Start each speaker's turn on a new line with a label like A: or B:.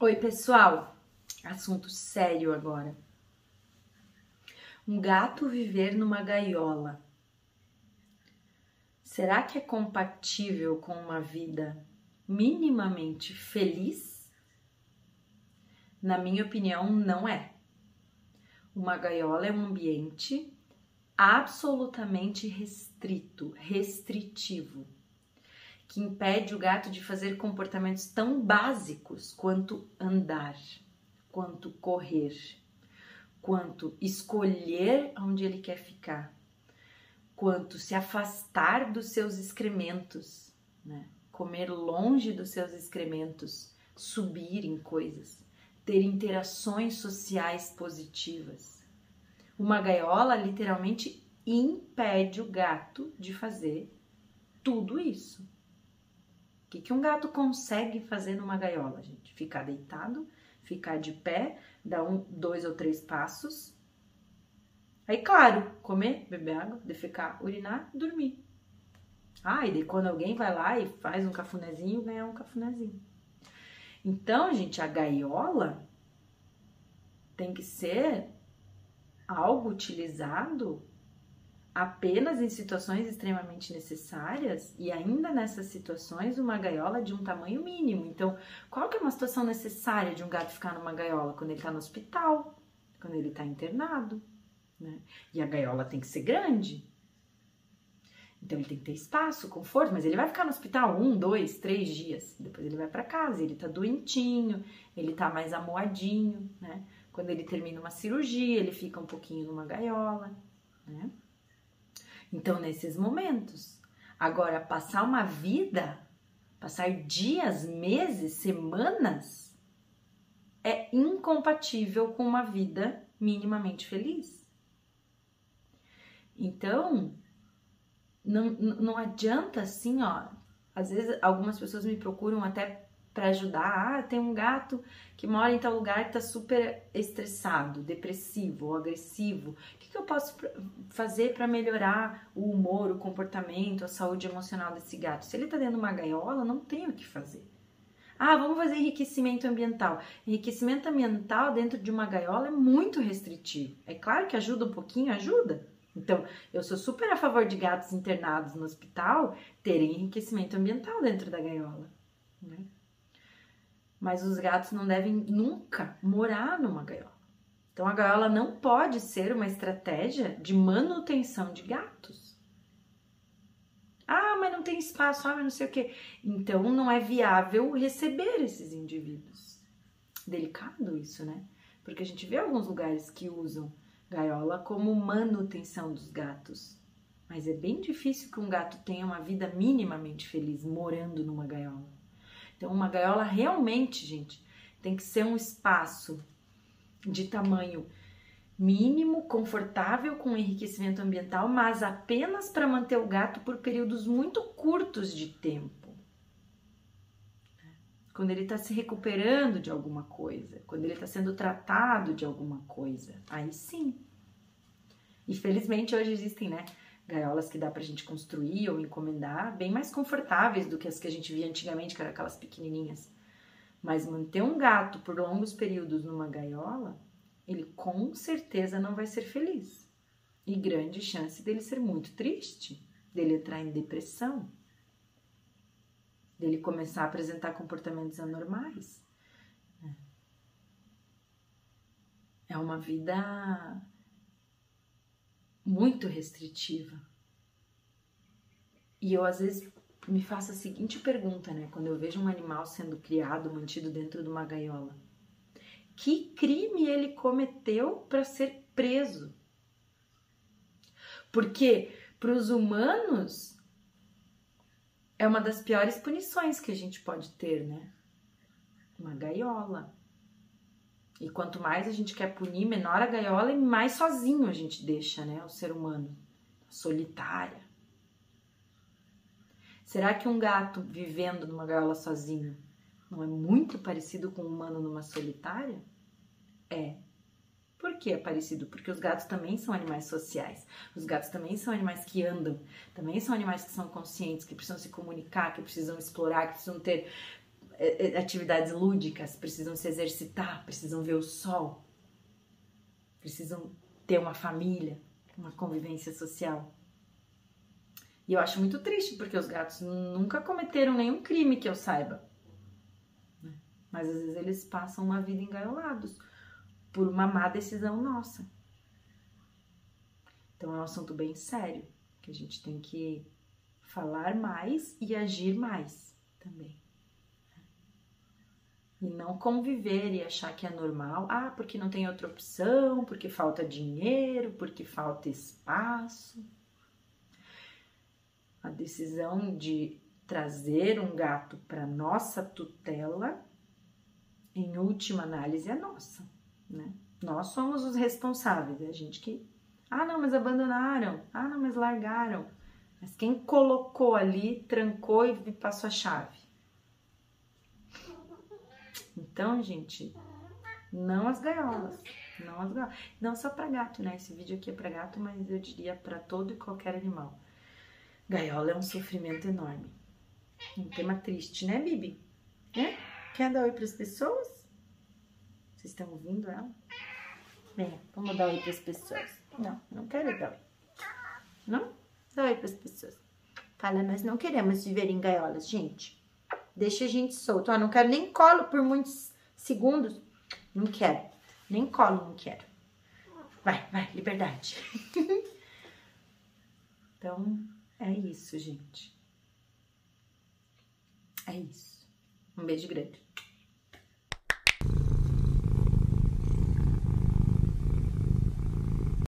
A: Oi, pessoal. Assunto sério agora. Um gato viver numa gaiola. Será que é compatível com uma vida minimamente feliz? Na minha opinião, não é. Uma gaiola é um ambiente absolutamente restrito, restritivo que impede o gato de fazer comportamentos tão básicos quanto andar, quanto correr, quanto escolher onde ele quer ficar, quanto se afastar dos seus excrementos, né? comer longe dos seus excrementos, subir em coisas, ter interações sociais positivas. Uma gaiola literalmente impede o gato de fazer tudo isso que, que um gato consegue fazer numa gaiola, gente? Ficar deitado, ficar de pé, dar um, dois ou três passos. Aí, claro, comer, beber água, defecar, urinar, dormir. Ah, e daí quando alguém vai lá e faz um cafunézinho, ganha um cafunézinho. Então, gente, a gaiola tem que ser algo utilizado apenas em situações extremamente necessárias e ainda nessas situações uma gaiola de um tamanho mínimo. Então, qual que é uma situação necessária de um gato ficar numa gaiola? Quando ele está no hospital, quando ele está internado, né? E a gaiola tem que ser grande. Então ele tem que ter espaço, conforto, mas ele vai ficar no hospital um, dois, três dias. Depois ele vai para casa, ele tá doentinho, ele tá mais amoadinho, né? Quando ele termina uma cirurgia, ele fica um pouquinho numa gaiola, né? Então, nesses momentos. Agora, passar uma vida, passar dias, meses, semanas, é incompatível com uma vida minimamente feliz. Então, não, não adianta assim, ó. Às vezes, algumas pessoas me procuram até para ajudar. Ah, tem um gato que mora em tal lugar que tá super estressado, depressivo ou agressivo. O que, que eu posso fazer para melhorar o humor, o comportamento, a saúde emocional desse gato? Se ele tá dentro de uma gaiola, não tem o que fazer. Ah, vamos fazer enriquecimento ambiental. Enriquecimento ambiental dentro de uma gaiola é muito restritivo. É claro que ajuda um pouquinho, ajuda. Então, eu sou super a favor de gatos internados no hospital terem enriquecimento ambiental dentro da gaiola. Né? Mas os gatos não devem nunca morar numa gaiola. Então a gaiola não pode ser uma estratégia de manutenção de gatos. Ah, mas não tem espaço, ah, mas não sei o que. Então não é viável receber esses indivíduos. Delicado isso, né? Porque a gente vê alguns lugares que usam gaiola como manutenção dos gatos. Mas é bem difícil que um gato tenha uma vida minimamente feliz morando numa gaiola. Então, uma gaiola realmente, gente, tem que ser um espaço de tamanho mínimo, confortável, com enriquecimento ambiental, mas apenas para manter o gato por períodos muito curtos de tempo. Quando ele está se recuperando de alguma coisa, quando ele está sendo tratado de alguma coisa, aí sim. E felizmente hoje existem, né? Gaiolas que dá pra gente construir ou encomendar, bem mais confortáveis do que as que a gente via antigamente, que eram aquelas pequenininhas. Mas manter um gato por longos períodos numa gaiola, ele com certeza não vai ser feliz. E grande chance dele ser muito triste, dele entrar em depressão, dele começar a apresentar comportamentos anormais. É uma vida muito restritiva. E eu às vezes me faço a seguinte pergunta, né? Quando eu vejo um animal sendo criado, mantido dentro de uma gaiola: que crime ele cometeu para ser preso? Porque para os humanos é uma das piores punições que a gente pode ter, né? Uma gaiola. E quanto mais a gente quer punir, menor a gaiola e mais sozinho a gente deixa, né, o ser humano, solitária. Será que um gato vivendo numa gaiola sozinho não é muito parecido com um humano numa solitária? É. Por que é parecido? Porque os gatos também são animais sociais. Os gatos também são animais que andam, também são animais que são conscientes, que precisam se comunicar, que precisam explorar, que precisam ter atividades lúdicas, precisam se exercitar, precisam ver o sol, precisam ter uma família, uma convivência social. E eu acho muito triste, porque os gatos nunca cometeram nenhum crime que eu saiba. Né? Mas às vezes eles passam uma vida engaiolados por uma má decisão nossa. Então é um assunto bem sério, que a gente tem que falar mais e agir mais também. E não conviver e achar que é normal, ah, porque não tem outra opção, porque falta dinheiro, porque falta espaço. A decisão de trazer um gato para nossa tutela, em última análise, é nossa, né? Nós somos os responsáveis, é a gente que. Ah, não, mas abandonaram. Ah, não, mas largaram. Mas quem colocou ali, trancou e passou a chave. Então, gente, não as gaiolas. Não as gaiolas. Não só para gato, né? Esse vídeo aqui é para gato, mas eu diria para todo e qualquer animal. Gaiola é um sofrimento enorme. Um tema triste, né, Bibi? É? Quer dar oi para as pessoas? Vocês estão ouvindo ela? Vem, vamos dar oi para as pessoas. Não, não quero dar oi. Não? Dá oi para as pessoas. Fala, nós não queremos viver em gaiolas, gente. Deixa a gente solto. Ó, não quero nem colo por muitos segundos. Não quero. Nem colo, não quero. Vai, vai, liberdade. então, é isso, gente. É isso. Um beijo grande.